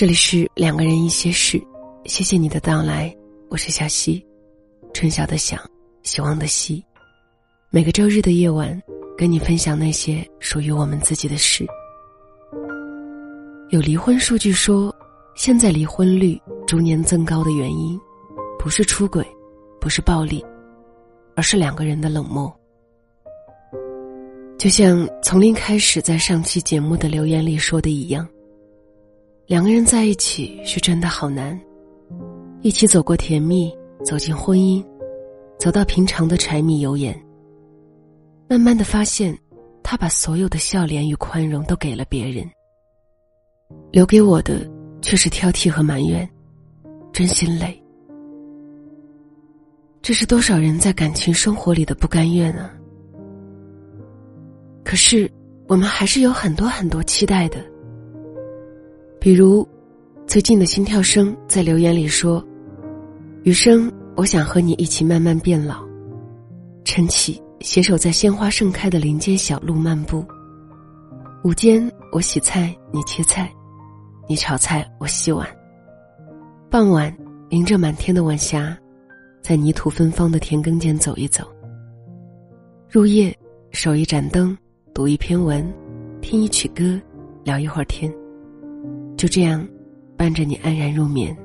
这里是两个人一些事，谢谢你的到来，我是小溪，春晓的晓，希望的希。每个周日的夜晚，跟你分享那些属于我们自己的事。有离婚数据说，现在离婚率逐年增高的原因，不是出轨，不是暴力，而是两个人的冷漠。就像从零开始在上期节目的留言里说的一样。两个人在一起是真的好难，一起走过甜蜜，走进婚姻，走到平常的柴米油盐。慢慢的发现，他把所有的笑脸与宽容都给了别人，留给我的却是挑剔和埋怨，真心累。这是多少人在感情生活里的不甘愿啊！可是，我们还是有很多很多期待的。比如，最近的心跳声在留言里说：“余生，我想和你一起慢慢变老。”晨起，携手在鲜花盛开的林间小路漫步。午间，我洗菜，你切菜；你炒菜，我洗碗。傍晚，迎着满天的晚霞，在泥土芬芳的田埂间走一走。入夜，守一盏灯，读一篇文，听一曲歌，聊一会儿天。就这样，伴着你安然入眠。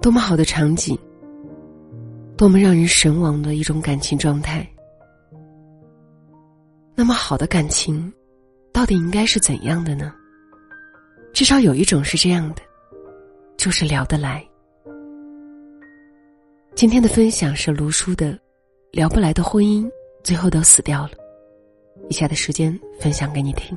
多么好的场景，多么让人神往的一种感情状态。那么好的感情，到底应该是怎样的呢？至少有一种是这样的，就是聊得来。今天的分享是卢叔的，聊不来的婚姻最后都死掉了。以下的时间分享给你听。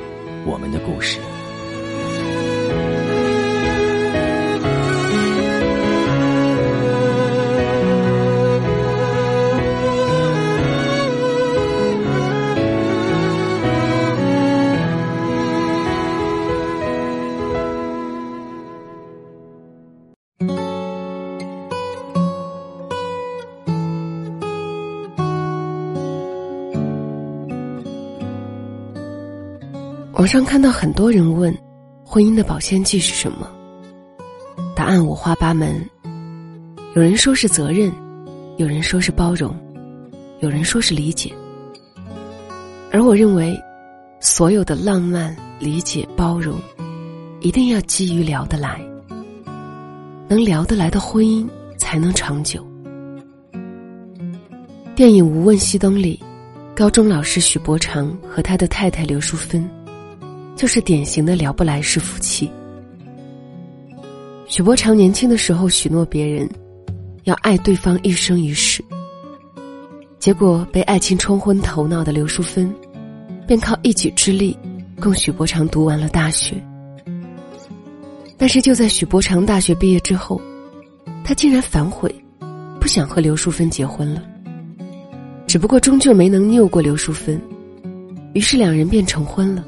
我们的故事。上看到很多人问，婚姻的保鲜剂是什么？答案五花八门。有人说是责任，有人说是包容，有人说是理解。而我认为，所有的浪漫、理解、包容，一定要基于聊得来。能聊得来的婚姻才能长久。电影《无问西东》里，高中老师许伯常和他的太太刘淑芬。就是典型的聊不来是夫妻。许伯常年轻的时候许诺别人，要爱对方一生一世。结果被爱情冲昏头脑的刘淑芬，便靠一己之力，供许伯常读完了大学。但是就在许伯常大学毕业之后，他竟然反悔，不想和刘淑芬结婚了。只不过终究没能拗过刘淑芬，于是两人便成婚了。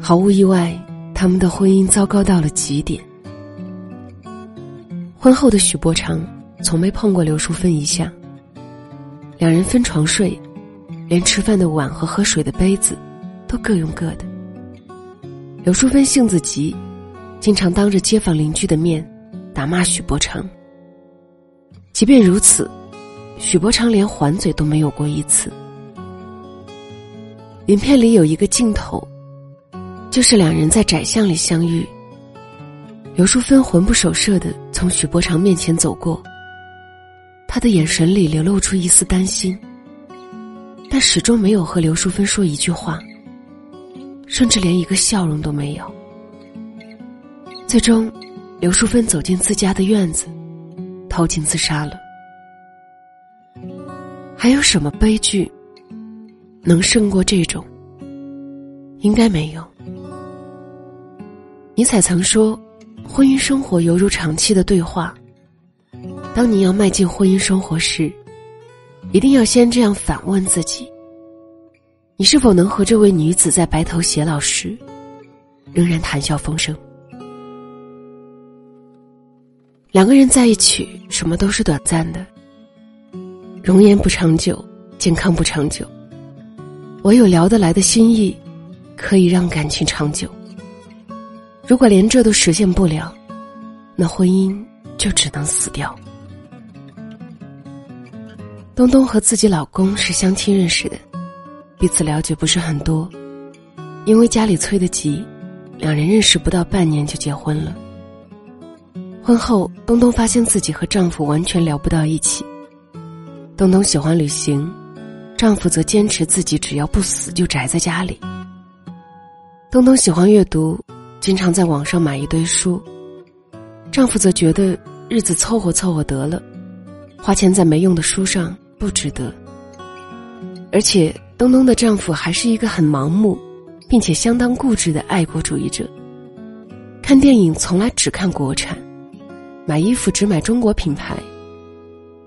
毫无意外，他们的婚姻糟糕到了极点。婚后的许伯常从没碰过刘淑芬一下。两人分床睡，连吃饭的碗和喝水的杯子都各用各的。刘淑芬性子急，经常当着街坊邻居的面打骂许伯常。即便如此，许伯常连还嘴都没有过一次。影片里有一个镜头。就是两人在窄巷里相遇。刘淑芬魂不守舍的从许伯常面前走过，他的眼神里流露出一丝担心，但始终没有和刘淑芬说一句话，甚至连一个笑容都没有。最终，刘淑芬走进自家的院子，投井自杀了。还有什么悲剧能胜过这种？应该没有。尼采曾说：“婚姻生活犹如长期的对话。当你要迈进婚姻生活时，一定要先这样反问自己：你是否能和这位女子在白头偕老时，仍然谈笑风生？两个人在一起，什么都是短暂的，容颜不长久，健康不长久，唯有聊得来的心意。”可以让感情长久。如果连这都实现不了，那婚姻就只能死掉。东东和自己老公是相亲认识的，彼此了解不是很多，因为家里催得急，两人认识不到半年就结婚了。婚后，东东发现自己和丈夫完全聊不到一起。东东喜欢旅行，丈夫则坚持自己只要不死就宅在家里。东东喜欢阅读，经常在网上买一堆书。丈夫则觉得日子凑合凑合得了，花钱在没用的书上不值得。而且东东的丈夫还是一个很盲目，并且相当固执的爱国主义者。看电影从来只看国产，买衣服只买中国品牌，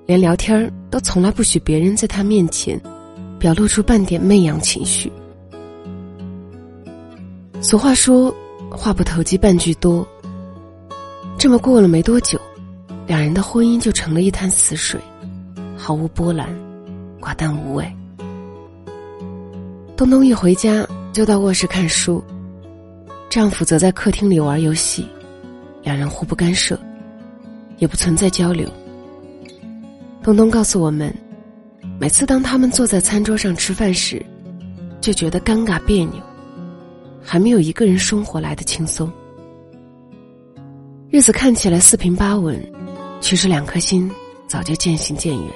连聊天都从来不许别人在他面前表露出半点媚样情绪。俗话说：“话不投机半句多。”这么过了没多久，两人的婚姻就成了一潭死水，毫无波澜，寡淡无味。东东一回家就到卧室看书，丈夫则在客厅里玩游戏，两人互不干涉，也不存在交流。东东告诉我们，每次当他们坐在餐桌上吃饭时，就觉得尴尬别扭。还没有一个人生活来的轻松，日子看起来四平八稳，其实两颗心早就渐行渐远。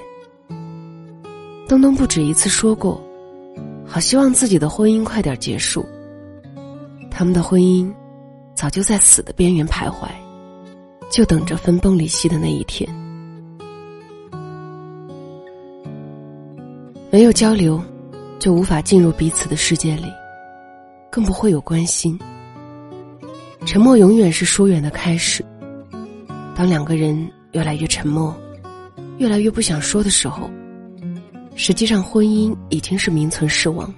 东东不止一次说过，好希望自己的婚姻快点结束。他们的婚姻早就在死的边缘徘徊，就等着分崩离析的那一天。没有交流，就无法进入彼此的世界里。更不会有关心。沉默永远是疏远的开始。当两个人越来越沉默，越来越不想说的时候，实际上婚姻已经是名存实亡。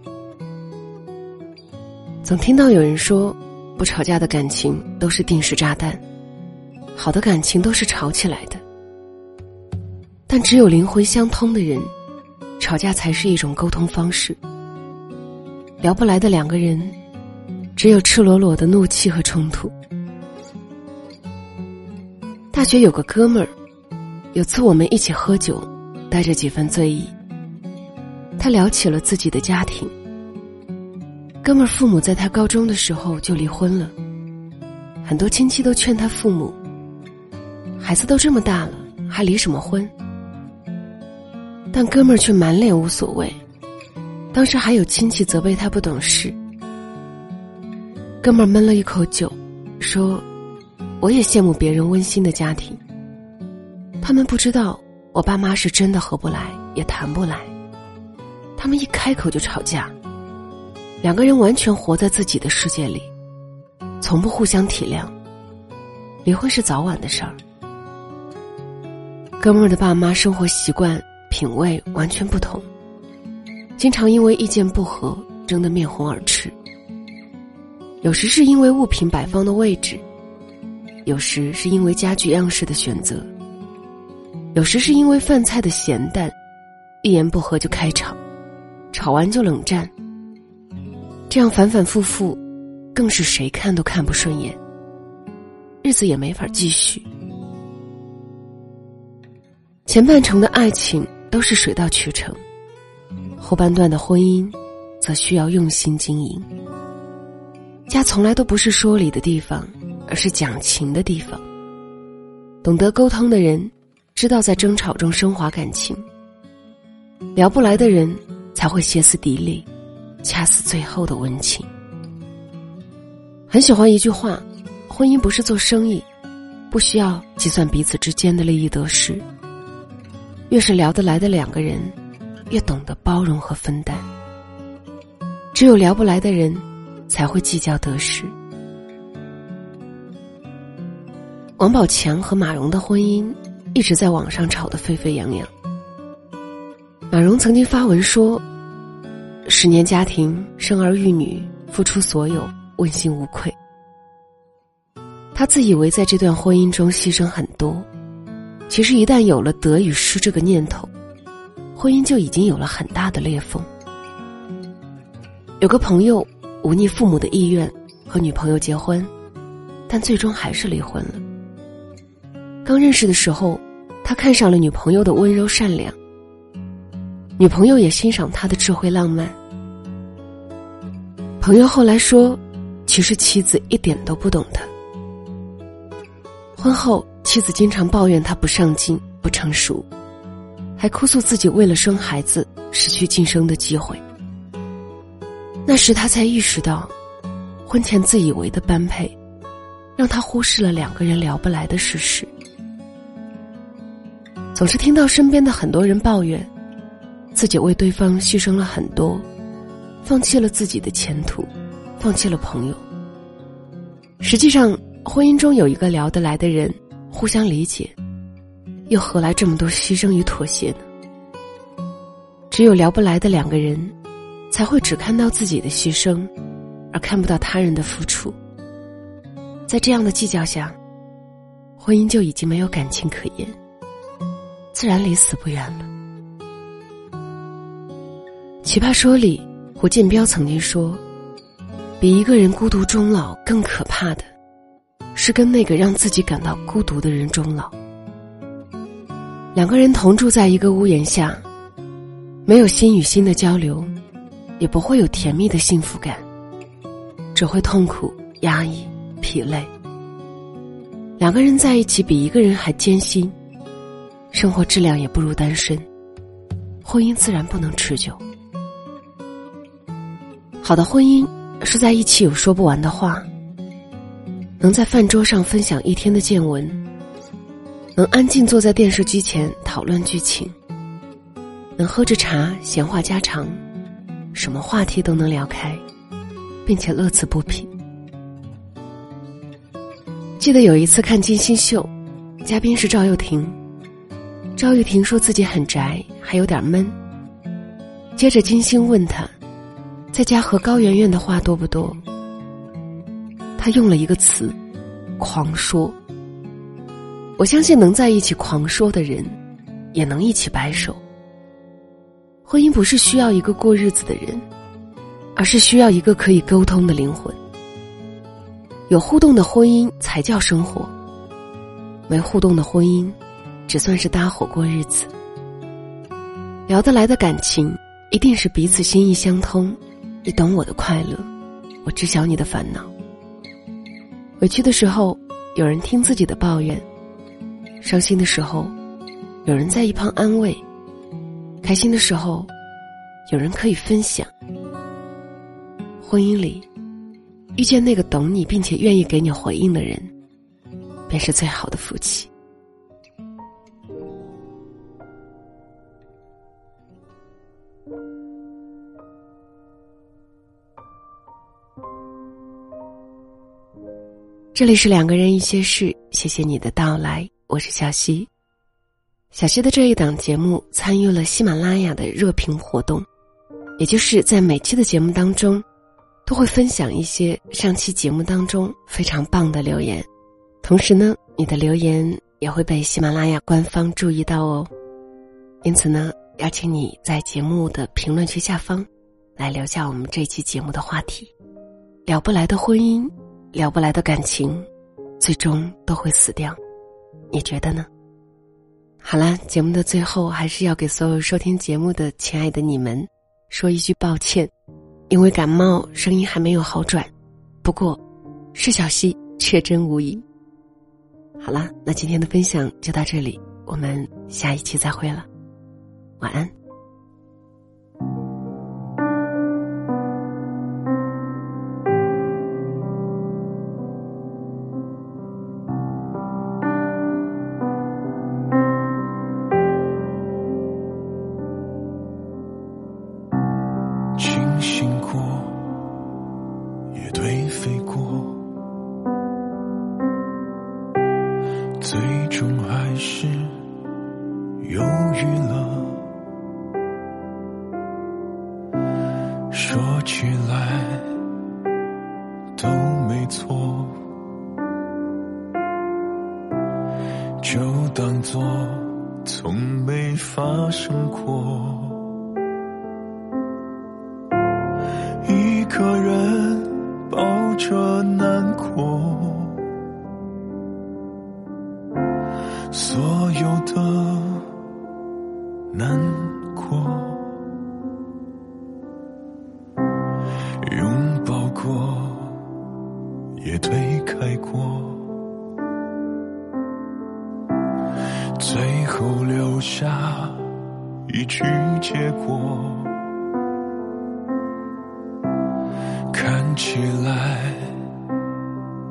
总听到有人说，不吵架的感情都是定时炸弹，好的感情都是吵起来的。但只有灵魂相通的人，吵架才是一种沟通方式。聊不来的两个人。只有赤裸裸的怒气和冲突。大学有个哥们儿，有次我们一起喝酒，带着几分醉意。他聊起了自己的家庭。哥们儿父母在他高中的时候就离婚了，很多亲戚都劝他父母：“孩子都这么大了，还离什么婚？”但哥们儿却满脸无所谓。当时还有亲戚责备他不懂事。哥们闷了一口酒，说：“我也羡慕别人温馨的家庭。他们不知道，我爸妈是真的合不来，也谈不来。他们一开口就吵架，两个人完全活在自己的世界里，从不互相体谅。离婚是早晚的事儿。哥们儿的爸妈生活习惯、品味完全不同，经常因为意见不合争得面红耳赤。”有时是因为物品摆放的位置，有时是因为家具样式的选择，有时是因为饭菜的咸淡，一言不合就开吵，吵完就冷战。这样反反复复，更是谁看都看不顺眼，日子也没法继续。前半程的爱情都是水到渠成，后半段的婚姻，则需要用心经营。家从来都不是说理的地方，而是讲情的地方。懂得沟通的人，知道在争吵中升华感情；聊不来的人，才会歇斯底里，掐死最后的温情。很喜欢一句话：婚姻不是做生意，不需要计算彼此之间的利益得失。越是聊得来的两个人，越懂得包容和分担。只有聊不来的人，才会计较得失。王宝强和马蓉的婚姻一直在网上吵得沸沸扬扬。马蓉曾经发文说：“十年家庭，生儿育女，付出所有，问心无愧。”他自以为在这段婚姻中牺牲很多，其实一旦有了得与失这个念头，婚姻就已经有了很大的裂缝。有个朋友忤逆父母的意愿和女朋友结婚，但最终还是离婚了。刚认识的时候，他看上了女朋友的温柔善良，女朋友也欣赏他的智慧浪漫。朋友后来说，其实妻子一点都不懂他。婚后，妻子经常抱怨他不上进、不成熟，还哭诉自己为了生孩子失去晋升的机会。那时他才意识到，婚前自以为的般配，让他忽视了两个人聊不来的事实。总是听到身边的很多人抱怨，自己为对方牺牲了很多，放弃了自己的前途，放弃了朋友。实际上，婚姻中有一个聊得来的人，互相理解，又何来这么多牺牲与妥协呢？只有聊不来的两个人。才会只看到自己的牺牲，而看不到他人的付出。在这样的计较下，婚姻就已经没有感情可言，自然离死不远了。奇葩说里，胡建彪曾经说：“比一个人孤独终老更可怕的，是跟那个让自己感到孤独的人终老。”两个人同住在一个屋檐下，没有心与心的交流。也不会有甜蜜的幸福感，只会痛苦、压抑、疲累。两个人在一起比一个人还艰辛，生活质量也不如单身，婚姻自然不能持久。好的婚姻是在一起有说不完的话，能在饭桌上分享一天的见闻，能安静坐在电视机前讨论剧情，能喝着茶闲话家常。什么话题都能聊开，并且乐此不疲。记得有一次看金星秀，嘉宾是赵又廷。赵又廷说自己很宅，还有点闷。接着金星问他，在家和高圆圆的话多不多？他用了一个词，狂说。我相信能在一起狂说的人，也能一起白首。婚姻不是需要一个过日子的人，而是需要一个可以沟通的灵魂。有互动的婚姻才叫生活，没互动的婚姻，只算是搭伙过日子。聊得来的感情，一定是彼此心意相通，你懂我的快乐，我知晓你的烦恼。委屈的时候，有人听自己的抱怨；伤心的时候，有人在一旁安慰。开心的时候，有人可以分享。婚姻里，遇见那个懂你并且愿意给你回应的人，便是最好的福气。这里是两个人一些事，谢谢你的到来，我是小溪。小溪的这一档节目参与了喜马拉雅的热评活动，也就是在每期的节目当中，都会分享一些上期节目当中非常棒的留言，同时呢，你的留言也会被喜马拉雅官方注意到哦。因此呢，邀请你在节目的评论区下方，来留下我们这期节目的话题：聊不来的婚姻，聊不来的感情，最终都会死掉，你觉得呢？好啦，节目的最后还是要给所有收听节目的亲爱的你们说一句抱歉，因为感冒声音还没有好转，不过，是小溪确真无疑。好啦，那今天的分享就到这里，我们下一期再会了，晚安。都没错，就当作从没发生过。一个人抱着难过，所有的难最后留下一句结果，看起来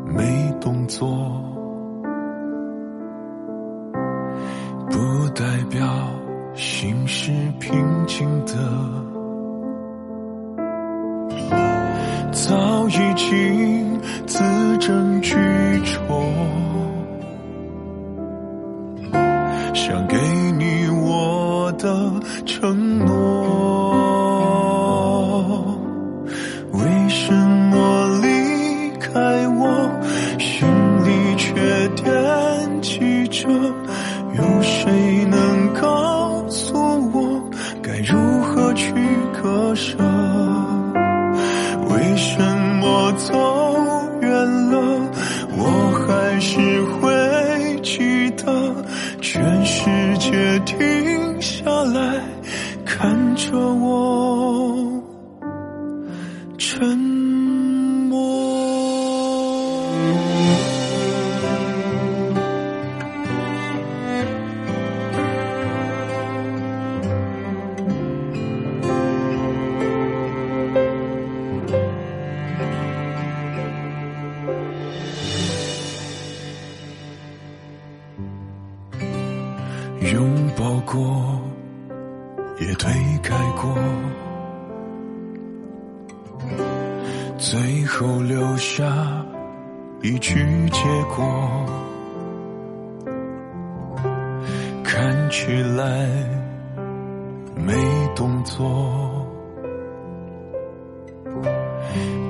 没动作，不代表心是平静的，早已经。字斟句酌，成一句结果，看起来没动作，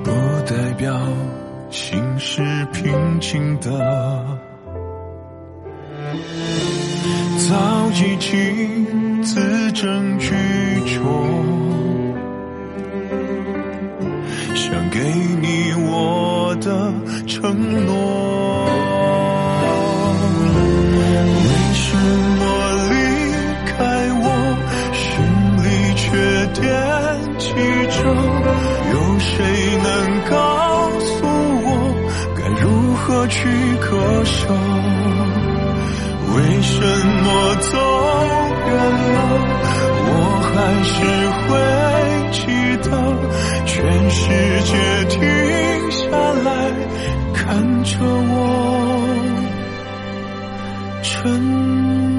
不代表心是平静的。早已经字斟句承诺。为什么离开我，心里却惦记着？有谁能告诉我，该如何去割舍？为什么走原谅，我还是会记得，全世界停下来看着我。沉默。